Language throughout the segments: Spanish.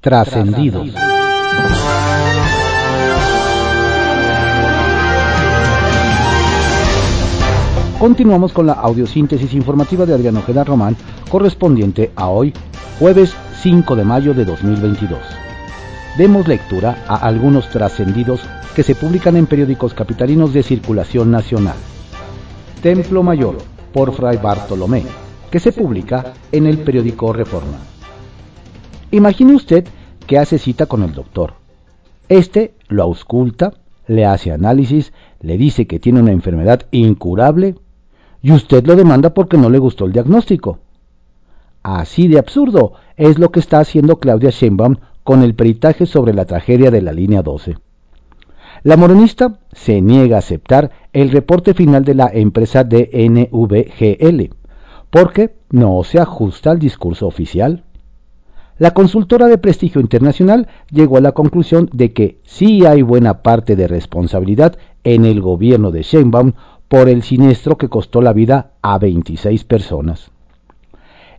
Trascendidos. Continuamos con la audiosíntesis informativa de Adriano Ojeda Román, correspondiente a hoy, jueves 5 de mayo de 2022. Demos lectura a algunos trascendidos que se publican en periódicos capitalinos de circulación nacional. Templo Mayor, por Fray Bartolomé, que se publica en el periódico Reforma. Imagine usted que hace cita con el doctor. Este lo ausculta, le hace análisis, le dice que tiene una enfermedad incurable y usted lo demanda porque no le gustó el diagnóstico. Así de absurdo es lo que está haciendo Claudia Sheinbaum con el peritaje sobre la tragedia de la línea 12. La moronista se niega a aceptar el reporte final de la empresa DNVGL porque no se ajusta al discurso oficial. La consultora de prestigio internacional llegó a la conclusión de que sí hay buena parte de responsabilidad en el gobierno de Sheinbaum por el siniestro que costó la vida a 26 personas.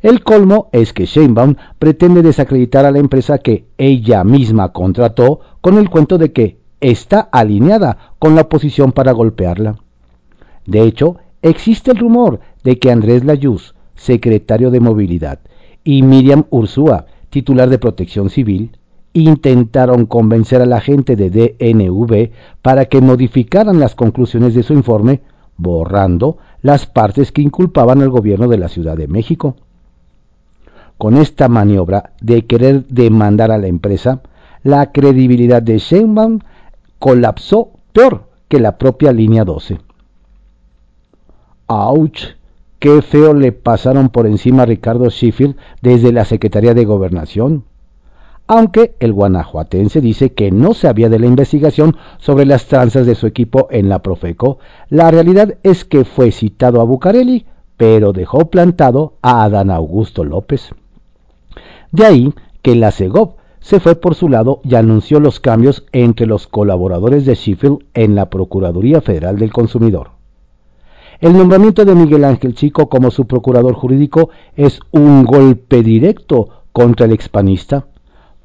El colmo es que Sheinbaum pretende desacreditar a la empresa que ella misma contrató con el cuento de que está alineada con la oposición para golpearla. De hecho, existe el rumor de que Andrés Layuz, secretario de Movilidad, y Miriam Ursúa, titular de Protección Civil, intentaron convencer a la gente de DNV para que modificaran las conclusiones de su informe borrando las partes que inculpaban al gobierno de la Ciudad de México. Con esta maniobra de querer demandar a la empresa, la credibilidad de Sheinbaum colapsó peor que la propia línea 12. ¡Auch! ¡Qué feo le pasaron por encima a Ricardo Sheffield desde la Secretaría de Gobernación! aunque el guanajuatense dice que no sabía de la investigación sobre las tranzas de su equipo en la Profeco, la realidad es que fue citado a Bucareli, pero dejó plantado a Adán Augusto López. De ahí que la CEGOP se fue por su lado y anunció los cambios entre los colaboradores de Sheffield en la Procuraduría Federal del Consumidor. El nombramiento de Miguel Ángel Chico como su procurador jurídico es un golpe directo contra el expanista,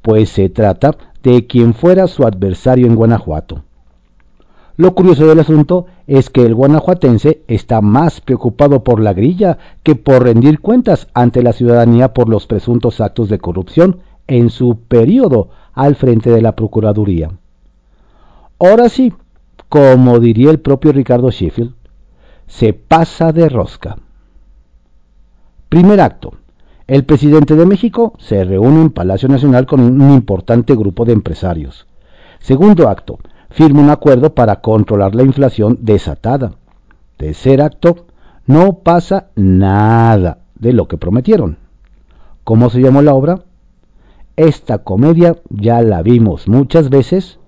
pues se trata de quien fuera su adversario en Guanajuato. Lo curioso del asunto es que el guanajuatense está más preocupado por la grilla que por rendir cuentas ante la ciudadanía por los presuntos actos de corrupción en su periodo al frente de la Procuraduría. Ahora sí, como diría el propio Ricardo Sheffield, se pasa de rosca. Primer acto. El presidente de México se reúne en Palacio Nacional con un importante grupo de empresarios. Segundo acto, firma un acuerdo para controlar la inflación desatada. Tercer acto, no pasa nada de lo que prometieron. ¿Cómo se llamó la obra? Esta comedia ya la vimos muchas veces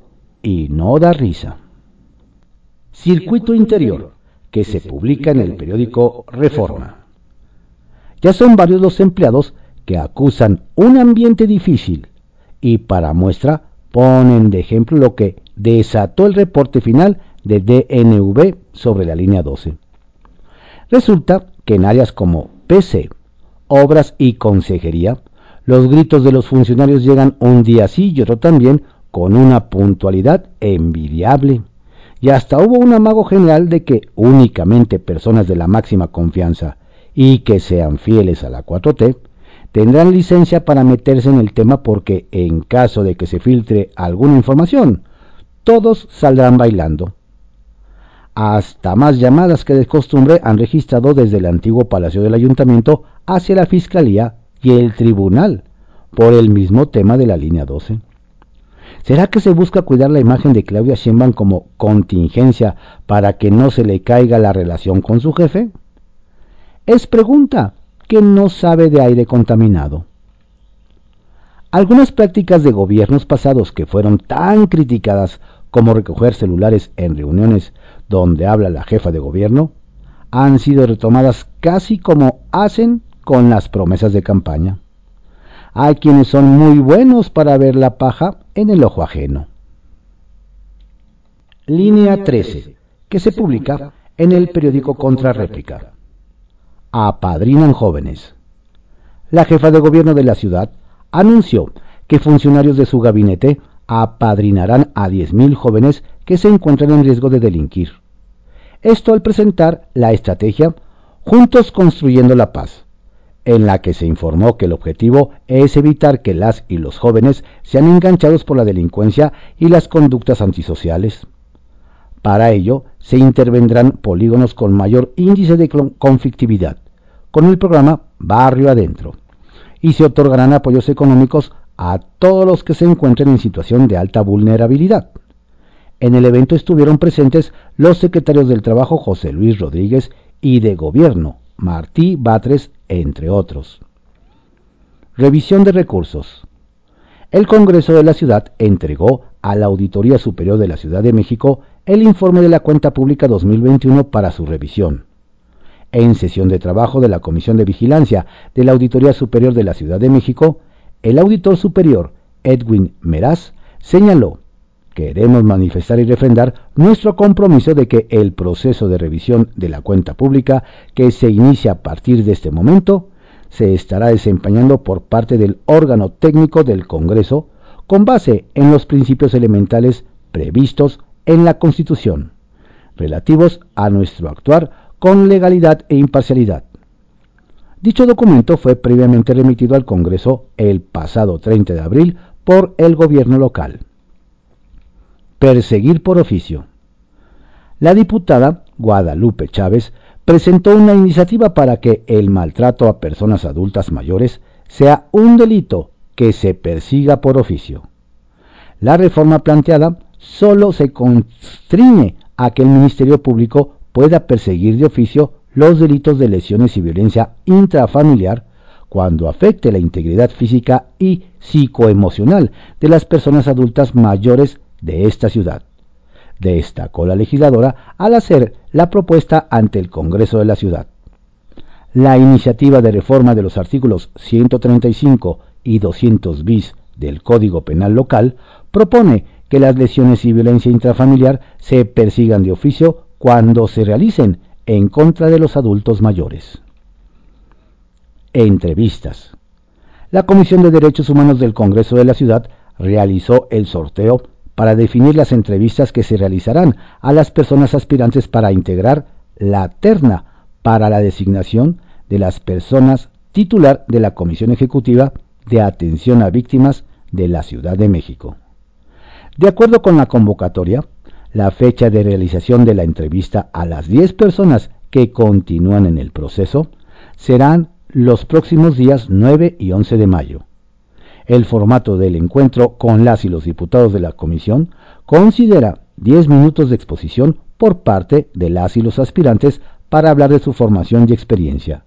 y no da risa. Circuito Interior, que se publica en el periódico Reforma. Ya son varios los empleados que acusan un ambiente difícil y para muestra ponen de ejemplo lo que desató el reporte final de DNV sobre la línea 12. Resulta que en áreas como PC, obras y consejería, los gritos de los funcionarios llegan un día sí y otro también con una puntualidad envidiable. Y hasta hubo un amago general de que únicamente personas de la máxima confianza y que sean fieles a la 4T, tendrán licencia para meterse en el tema porque en caso de que se filtre alguna información, todos saldrán bailando. Hasta más llamadas que de costumbre han registrado desde el antiguo Palacio del Ayuntamiento hacia la Fiscalía y el Tribunal por el mismo tema de la línea 12. ¿Será que se busca cuidar la imagen de Claudia Sheinbaum como contingencia para que no se le caiga la relación con su jefe? Es pregunta que no sabe de aire contaminado. Algunas prácticas de gobiernos pasados que fueron tan criticadas como recoger celulares en reuniones donde habla la jefa de gobierno, han sido retomadas casi como hacen con las promesas de campaña. Hay quienes son muy buenos para ver la paja en el ojo ajeno. Línea 13, que se publica en el periódico Contrarréplica apadrinan jóvenes. La jefa de gobierno de la ciudad anunció que funcionarios de su gabinete apadrinarán a 10.000 jóvenes que se encuentran en riesgo de delinquir. Esto al presentar la estrategia Juntos Construyendo la Paz, en la que se informó que el objetivo es evitar que las y los jóvenes sean enganchados por la delincuencia y las conductas antisociales. Para ello, se intervendrán polígonos con mayor índice de conflictividad, con el programa Barrio Adentro, y se otorgarán apoyos económicos a todos los que se encuentren en situación de alta vulnerabilidad. En el evento estuvieron presentes los secretarios del Trabajo José Luis Rodríguez y de Gobierno Martí Batres, entre otros. Revisión de recursos. El Congreso de la Ciudad entregó a la Auditoría Superior de la Ciudad de México el informe de la cuenta pública 2021 para su revisión. En sesión de trabajo de la Comisión de Vigilancia de la Auditoría Superior de la Ciudad de México, el auditor superior Edwin Meraz señaló queremos manifestar y refrendar nuestro compromiso de que el proceso de revisión de la cuenta pública que se inicia a partir de este momento se estará desempeñando por parte del órgano técnico del Congreso con base en los principios elementales previstos en la Constitución, relativos a nuestro actuar con legalidad e imparcialidad. Dicho documento fue previamente remitido al Congreso el pasado 30 de abril por el gobierno local. Perseguir por oficio. La diputada Guadalupe Chávez presentó una iniciativa para que el maltrato a personas adultas mayores sea un delito que se persiga por oficio. La reforma planteada solo se constriñe a que el Ministerio Público pueda perseguir de oficio los delitos de lesiones y violencia intrafamiliar cuando afecte la integridad física y psicoemocional de las personas adultas mayores de esta ciudad. Destacó la legisladora al hacer la propuesta ante el Congreso de la ciudad. La iniciativa de reforma de los artículos 135 y 200 bis del Código Penal local propone que las lesiones y violencia intrafamiliar se persigan de oficio cuando se realicen en contra de los adultos mayores. Entrevistas. La Comisión de Derechos Humanos del Congreso de la Ciudad realizó el sorteo para definir las entrevistas que se realizarán a las personas aspirantes para integrar la terna para la designación de las personas titular de la Comisión Ejecutiva de Atención a Víctimas de la Ciudad de México. De acuerdo con la convocatoria, la fecha de realización de la entrevista a las 10 personas que continúan en el proceso serán los próximos días 9 y 11 de mayo el formato del encuentro con las y los diputados de la comisión considera 10 minutos de exposición por parte de las y los aspirantes para hablar de su formación y experiencia,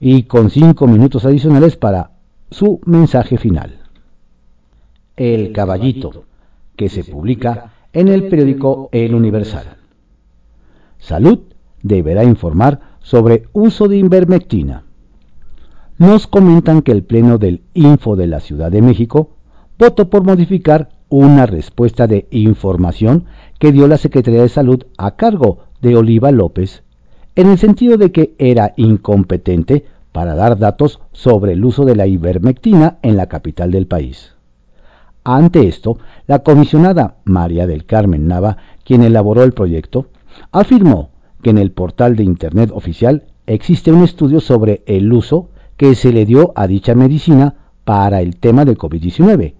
y con 5 minutos adicionales para su mensaje final. El Caballito, que se publica en el periódico El Universal. Salud deberá informar sobre uso de invermectina nos comentan que el Pleno del Info de la Ciudad de México votó por modificar una respuesta de información que dio la Secretaría de Salud a cargo de Oliva López, en el sentido de que era incompetente para dar datos sobre el uso de la ivermectina en la capital del país. Ante esto, la comisionada María del Carmen Nava, quien elaboró el proyecto, afirmó que en el portal de Internet oficial existe un estudio sobre el uso que se le dio a dicha medicina para el tema del COVID-19,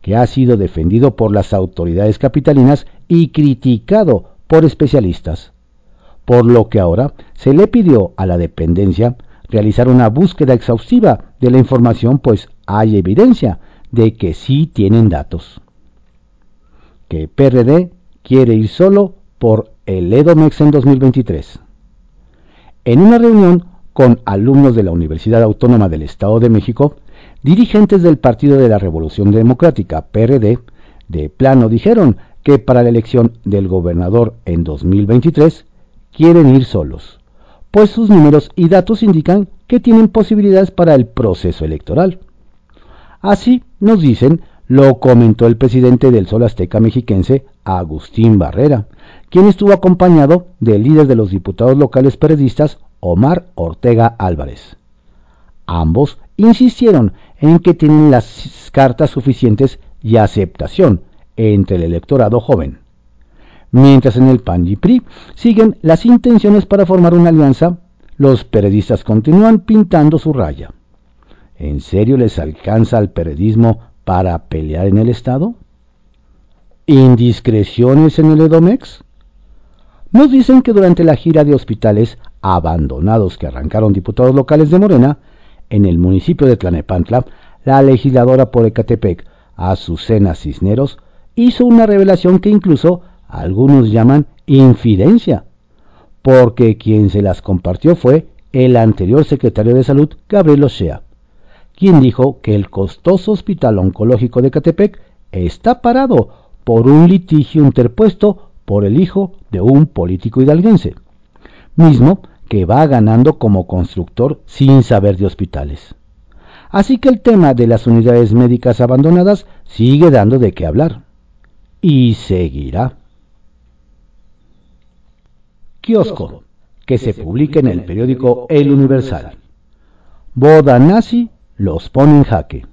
que ha sido defendido por las autoridades capitalinas y criticado por especialistas. Por lo que ahora se le pidió a la dependencia realizar una búsqueda exhaustiva de la información, pues hay evidencia de que sí tienen datos. Que PRD quiere ir solo por el EDOMEX en 2023. En una reunión con alumnos de la Universidad Autónoma del Estado de México, dirigentes del Partido de la Revolución Democrática, PRD, de plano dijeron que para la elección del gobernador en 2023 quieren ir solos, pues sus números y datos indican que tienen posibilidades para el proceso electoral. Así nos dicen, lo comentó el presidente del Sol Azteca mexiquense, Agustín Barrera, quien estuvo acompañado del líder de los diputados locales periodistas Omar Ortega Álvarez. Ambos insistieron en que tienen las cartas suficientes y aceptación entre el electorado joven. Mientras en el PAN y PRI siguen las intenciones para formar una alianza, los periodistas continúan pintando su raya. ¿En serio les alcanza al periodismo para pelear en el Estado? ¿Indiscreciones en el Edomex? Nos dicen que durante la gira de hospitales abandonados que arrancaron diputados locales de Morena, en el municipio de Tlanepantla, la legisladora por Ecatepec, Azucena Cisneros, hizo una revelación que incluso algunos llaman infidencia, porque quien se las compartió fue el anterior secretario de Salud, Gabriel Ochea, quien dijo que el costoso hospital oncológico de Ecatepec está parado por un litigio interpuesto por el hijo de un político hidalguense, mismo que va ganando como constructor sin saber de hospitales. Así que el tema de las unidades médicas abandonadas sigue dando de qué hablar. Y seguirá. Kiosco, que se publica en el periódico El Universal. Boda nazi los pone en jaque.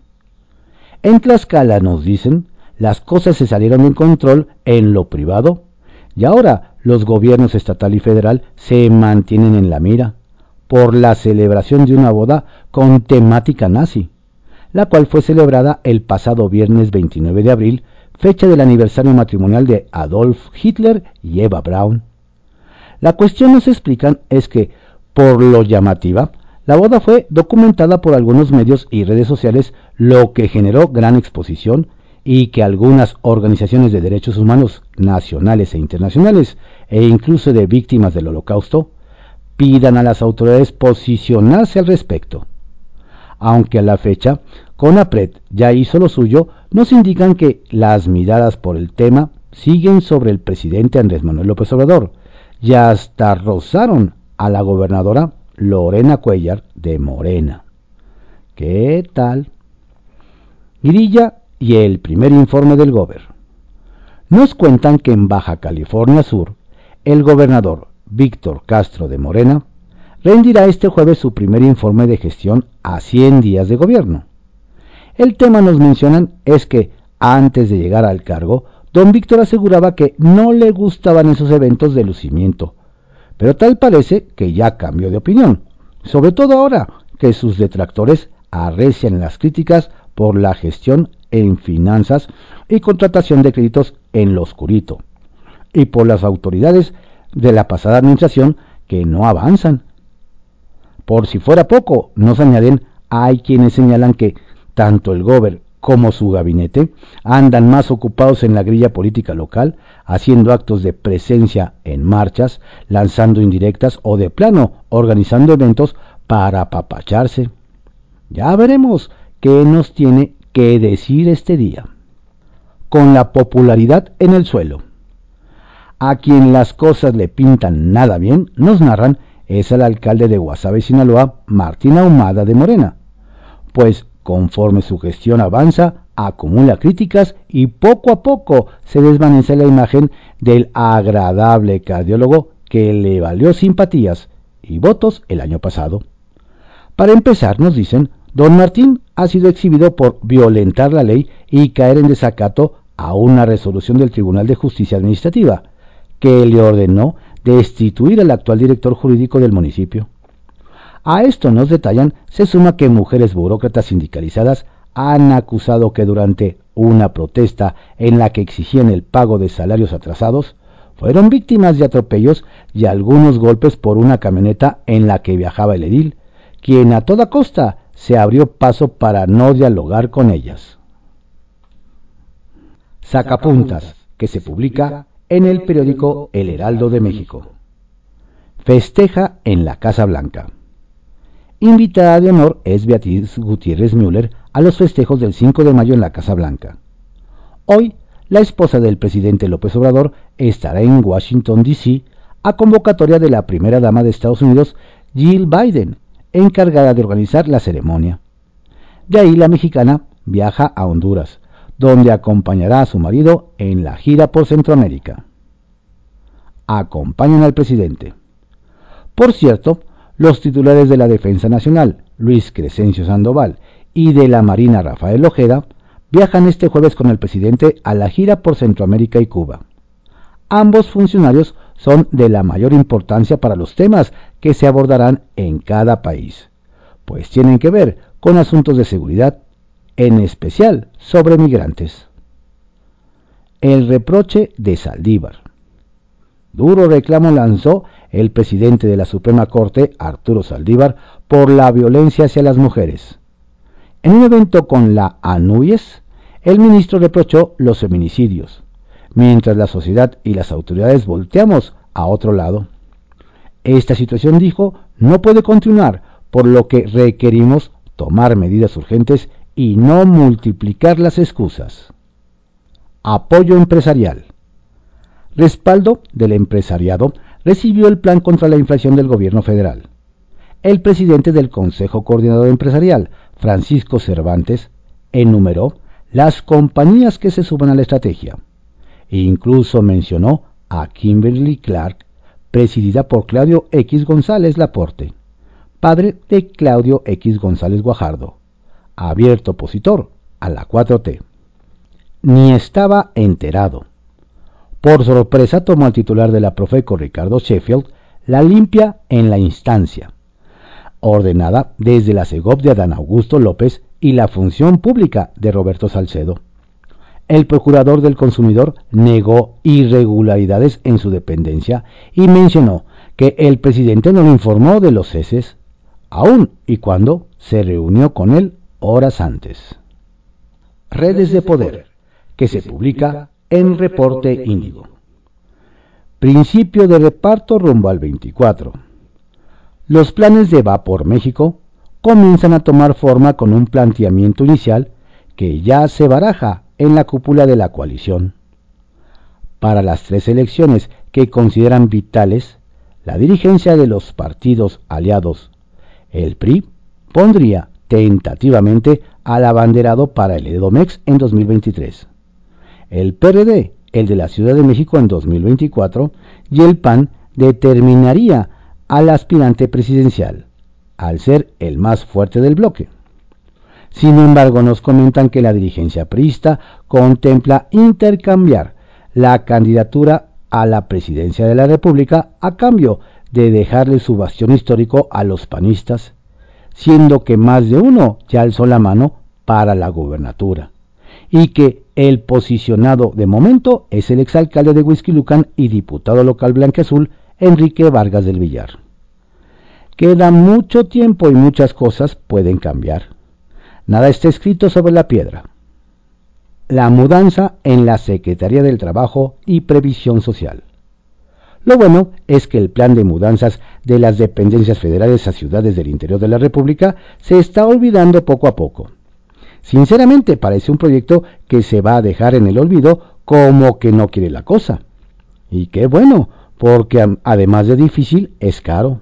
En Tlaxcala nos dicen, las cosas se salieron de control en lo privado y ahora los gobiernos estatal y federal se mantienen en la mira por la celebración de una boda con temática nazi, la cual fue celebrada el pasado viernes 29 de abril, fecha del aniversario matrimonial de Adolf Hitler y Eva Braun. La cuestión nos explican es que, por lo llamativa, la boda fue documentada por algunos medios y redes sociales, lo que generó gran exposición y que algunas organizaciones de derechos humanos nacionales e internacionales e incluso de víctimas del holocausto pidan a las autoridades posicionarse al respecto. Aunque a la fecha CONAPRED ya hizo lo suyo, nos indican que las miradas por el tema siguen sobre el presidente Andrés Manuel López Obrador y hasta rozaron a la gobernadora Lorena Cuellar de Morena. ¿Qué tal? Grilla y el primer informe del Gober. Nos cuentan que en Baja California Sur, el gobernador Víctor Castro de Morena rendirá este jueves su primer informe de gestión a 100 días de gobierno. El tema nos mencionan es que antes de llegar al cargo, don Víctor aseguraba que no le gustaban esos eventos de lucimiento, pero tal parece que ya cambió de opinión, sobre todo ahora que sus detractores arrecian las críticas por la gestión en finanzas y contratación de créditos en lo oscurito, y por las autoridades de la pasada administración que no avanzan. Por si fuera poco, nos añaden, hay quienes señalan que tanto el Gober como su gabinete andan más ocupados en la grilla política local, haciendo actos de presencia en marchas, lanzando indirectas o de plano organizando eventos para apapacharse. Ya veremos qué nos tiene que decir este día. Con la popularidad en el suelo. A quien las cosas le pintan nada bien, nos narran, es el alcalde de Guasave, Sinaloa, Martín Ahumada de Morena. Pues conforme su gestión avanza, acumula críticas y poco a poco se desvanece la imagen del agradable cardiólogo que le valió simpatías y votos el año pasado. Para empezar, nos dicen, Don Martín ha sido exhibido por violentar la ley y caer en desacato a una resolución del Tribunal de Justicia Administrativa, que le ordenó destituir al actual director jurídico del municipio. A esto nos detallan, se suma que mujeres burócratas sindicalizadas han acusado que durante una protesta en la que exigían el pago de salarios atrasados, fueron víctimas de atropellos y algunos golpes por una camioneta en la que viajaba el edil, quien a toda costa se abrió paso para no dialogar con ellas. Sacapuntas, que se publica en el periódico El Heraldo de México. Festeja en la Casa Blanca. Invitada de honor es Beatriz Gutiérrez Müller a los festejos del 5 de mayo en la Casa Blanca. Hoy, la esposa del presidente López Obrador estará en Washington, D.C., a convocatoria de la primera dama de Estados Unidos, Jill Biden, encargada de organizar la ceremonia. De ahí la mexicana viaja a Honduras, donde acompañará a su marido en la gira por Centroamérica. Acompañan al presidente. Por cierto, los titulares de la Defensa Nacional, Luis Crescencio Sandoval y de la Marina Rafael Ojeda viajan este jueves con el presidente a la gira por Centroamérica y Cuba. Ambos funcionarios son de la mayor importancia para los temas que se abordarán en cada país, pues tienen que ver con asuntos de seguridad, en especial sobre migrantes. El reproche de Saldívar. Duro reclamo lanzó el presidente de la Suprema Corte, Arturo Saldívar, por la violencia hacia las mujeres. En un evento con la ANUYES, el ministro reprochó los feminicidios, mientras la sociedad y las autoridades volteamos a otro lado. Esta situación, dijo, no puede continuar, por lo que requerimos tomar medidas urgentes y no multiplicar las excusas. Apoyo empresarial. Respaldo del empresariado recibió el plan contra la inflación del gobierno federal. El presidente del Consejo Coordinador Empresarial, Francisco Cervantes, enumeró las compañías que se suban a la estrategia. E incluso mencionó a Kimberly Clark, presidida por Claudio X González Laporte, padre de Claudio X González Guajardo, abierto opositor a la 4T. Ni estaba enterado. Por sorpresa tomó al titular de la Profeco Ricardo Sheffield la limpia en la instancia, ordenada desde la CEGOP de Adán Augusto López y la Función Pública de Roberto Salcedo. El procurador del consumidor negó irregularidades en su dependencia y mencionó que el presidente no le informó de los ceses, aún y cuando se reunió con él horas antes. Redes de Poder, que se publica en Reporte Índigo. Principio de reparto rumbo al 24. Los planes de Va por México comienzan a tomar forma con un planteamiento inicial que ya se baraja en la cúpula de la coalición. Para las tres elecciones que consideran vitales, la dirigencia de los partidos aliados, el PRI, pondría tentativamente al abanderado para el EDOMEX en 2023 el PRD, el de la Ciudad de México en 2024, y el PAN determinaría al aspirante presidencial, al ser el más fuerte del bloque. Sin embargo, nos comentan que la dirigencia priista contempla intercambiar la candidatura a la presidencia de la República a cambio de dejarle su bastión histórico a los panistas, siendo que más de uno ya alzó la mano para la gubernatura, y que el posicionado de momento es el exalcalde de Huizquilucan y diputado local blanqueazul, Enrique Vargas del Villar. Queda mucho tiempo y muchas cosas pueden cambiar. Nada está escrito sobre la piedra. La mudanza en la Secretaría del Trabajo y Previsión Social. Lo bueno es que el plan de mudanzas de las dependencias federales a ciudades del interior de la República se está olvidando poco a poco Sinceramente parece un proyecto que se va a dejar en el olvido como que no quiere la cosa. Y qué bueno, porque además de difícil, es caro.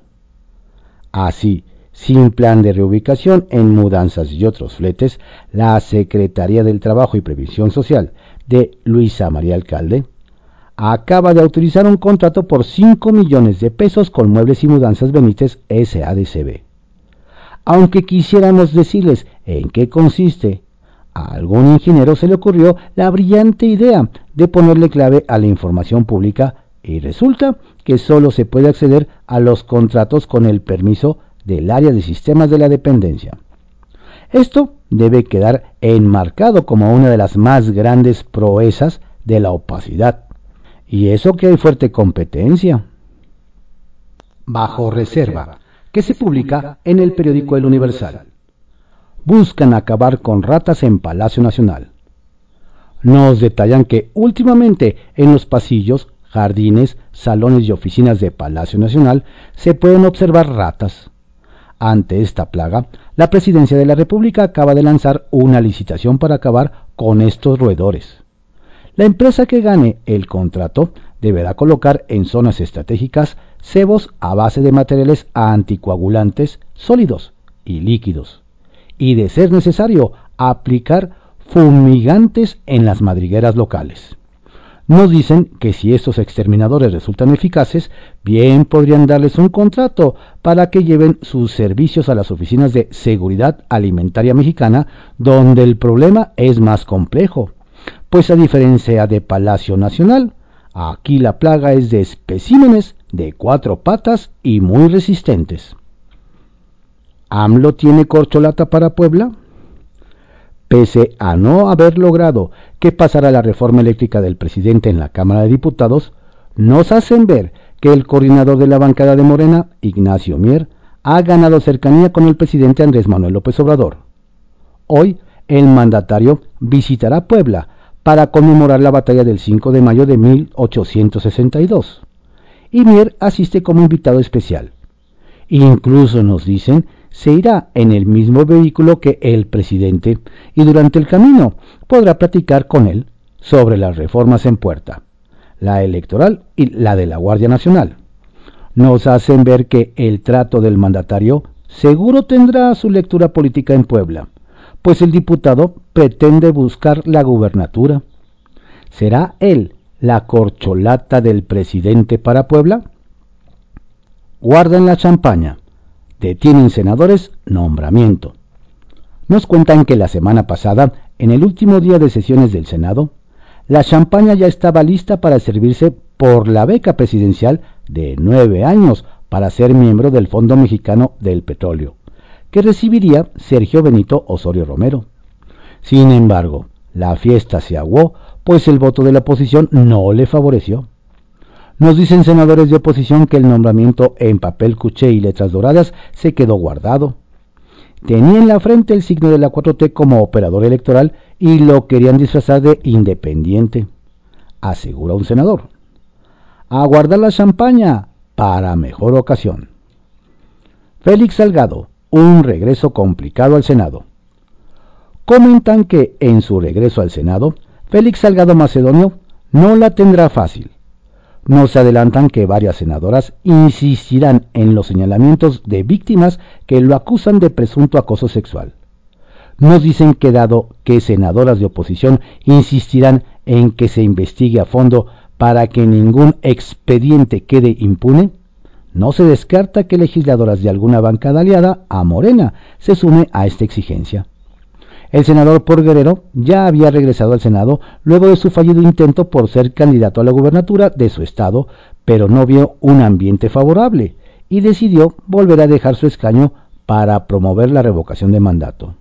Así, sin plan de reubicación en mudanzas y otros fletes, la Secretaría del Trabajo y Previsión Social de Luisa María Alcalde acaba de autorizar un contrato por 5 millones de pesos con Muebles y Mudanzas Benítez SADCB aunque quisiéramos decirles en qué consiste. A algún ingeniero se le ocurrió la brillante idea de ponerle clave a la información pública y resulta que solo se puede acceder a los contratos con el permiso del área de sistemas de la dependencia. Esto debe quedar enmarcado como una de las más grandes proezas de la opacidad. Y eso que hay fuerte competencia. Bajo reserva que se publica en el periódico El Universal. Buscan acabar con ratas en Palacio Nacional. Nos detallan que últimamente en los pasillos, jardines, salones y oficinas de Palacio Nacional se pueden observar ratas. Ante esta plaga, la Presidencia de la República acaba de lanzar una licitación para acabar con estos roedores. La empresa que gane el contrato deberá colocar en zonas estratégicas cebos a base de materiales anticoagulantes sólidos y líquidos, y de ser necesario aplicar fumigantes en las madrigueras locales. Nos dicen que si estos exterminadores resultan eficaces, bien podrían darles un contrato para que lleven sus servicios a las oficinas de seguridad alimentaria mexicana, donde el problema es más complejo. Pues a diferencia de Palacio Nacional, aquí la plaga es de especímenes de cuatro patas y muy resistentes. ¿AMLO tiene corcholata para Puebla? Pese a no haber logrado que pasara la reforma eléctrica del presidente en la Cámara de Diputados, nos hacen ver que el coordinador de la bancada de Morena, Ignacio Mier, ha ganado cercanía con el presidente Andrés Manuel López Obrador. Hoy, el mandatario visitará Puebla para conmemorar la batalla del 5 de mayo de 1862. Y Mier asiste como invitado especial. Incluso nos dicen se irá en el mismo vehículo que el presidente y durante el camino podrá platicar con él sobre las reformas en puerta, la electoral y la de la Guardia Nacional. Nos hacen ver que el trato del mandatario seguro tendrá su lectura política en Puebla, pues el diputado pretende buscar la gubernatura. ¿Será él la corcholata del presidente para Puebla? Guarden la champaña detienen senadores, nombramiento. Nos cuentan que la semana pasada, en el último día de sesiones del Senado, la champaña ya estaba lista para servirse por la beca presidencial de nueve años para ser miembro del Fondo Mexicano del Petróleo, que recibiría Sergio Benito Osorio Romero. Sin embargo, la fiesta se aguó, pues el voto de la oposición no le favoreció. Nos dicen senadores de oposición que el nombramiento en papel cuché y letras doradas se quedó guardado. Tenía en la frente el signo de la 4T como operador electoral y lo querían disfrazar de independiente, asegura un senador. A la champaña para mejor ocasión. Félix Salgado, un regreso complicado al Senado. Comentan que en su regreso al Senado, Félix Salgado Macedonio no la tendrá fácil nos adelantan que varias senadoras insistirán en los señalamientos de víctimas que lo acusan de presunto acoso sexual. Nos dicen que dado que senadoras de oposición insistirán en que se investigue a fondo para que ningún expediente quede impune, no se descarta que legisladoras de alguna bancada aliada a Morena se sume a esta exigencia. El senador por Guerrero ya había regresado al Senado luego de su fallido intento por ser candidato a la gubernatura de su estado, pero no vio un ambiente favorable y decidió volver a dejar su escaño para promover la revocación de mandato.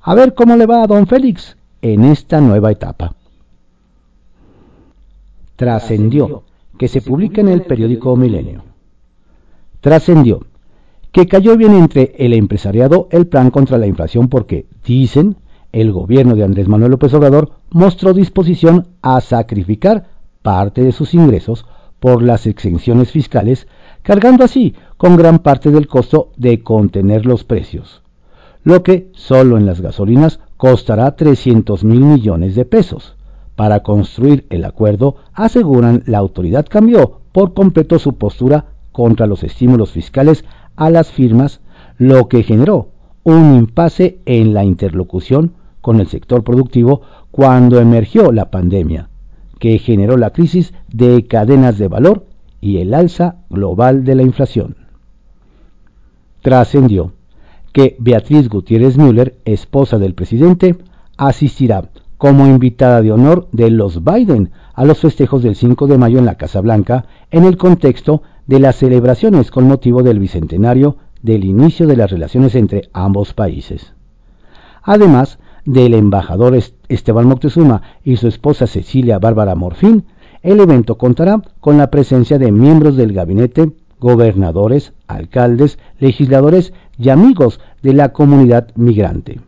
A ver cómo le va a don Félix en esta nueva etapa. Trascendió que se publica en el periódico Milenio. Trascendió que cayó bien entre el empresariado el plan contra la inflación porque, dicen, el gobierno de Andrés Manuel López Obrador mostró disposición a sacrificar parte de sus ingresos por las exenciones fiscales, cargando así con gran parte del costo de contener los precios, lo que solo en las gasolinas costará 300 mil millones de pesos. Para construir el acuerdo, aseguran la autoridad cambió por completo su postura contra los estímulos fiscales a las firmas, lo que generó un impasse en la interlocución con el sector productivo cuando emergió la pandemia, que generó la crisis de cadenas de valor y el alza global de la inflación. Trascendió que Beatriz Gutiérrez Müller, esposa del presidente, asistirá como invitada de honor de los Biden a los festejos del 5 de mayo en la Casa Blanca en el contexto de las celebraciones con motivo del bicentenario del inicio de las relaciones entre ambos países. Además del embajador Esteban Moctezuma y su esposa Cecilia Bárbara Morfín, el evento contará con la presencia de miembros del gabinete, gobernadores, alcaldes, legisladores y amigos de la comunidad migrante.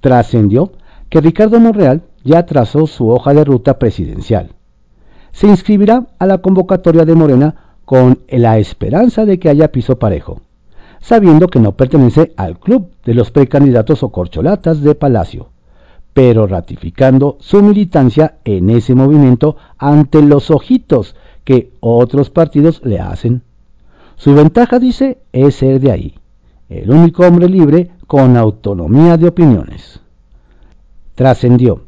Trascendió que Ricardo Monreal ya trazó su hoja de ruta presidencial se inscribirá a la convocatoria de Morena con la esperanza de que haya piso parejo, sabiendo que no pertenece al club de los precandidatos o corcholatas de Palacio, pero ratificando su militancia en ese movimiento ante los ojitos que otros partidos le hacen. Su ventaja, dice, es ser de ahí, el único hombre libre con autonomía de opiniones. Trascendió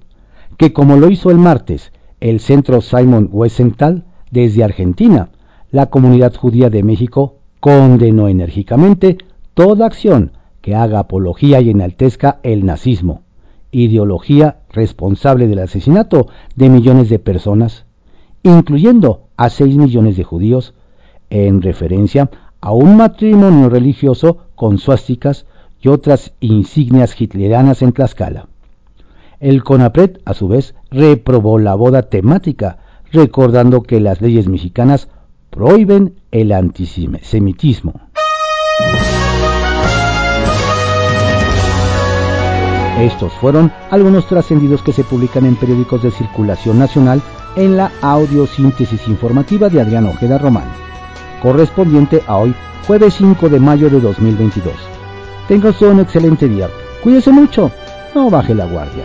que como lo hizo el martes el Centro Simon Wiesenthal desde Argentina, la comunidad judía de México condenó enérgicamente toda acción que haga apología y enaltezca el nazismo, ideología responsable del asesinato de millones de personas, incluyendo a 6 millones de judíos, en referencia a un matrimonio religioso con suásticas y otras insignias hitleranas en Tlaxcala. El CONAPRED, a su vez, reprobó la boda temática, recordando que las leyes mexicanas prohíben el antisemitismo. Estos fueron algunos trascendidos que se publican en periódicos de circulación nacional en la audiosíntesis informativa de Adrián Ojeda Román, correspondiente a hoy, jueves 5 de mayo de 2022. Tenga usted un excelente día. Cuídese mucho. No baje la guardia.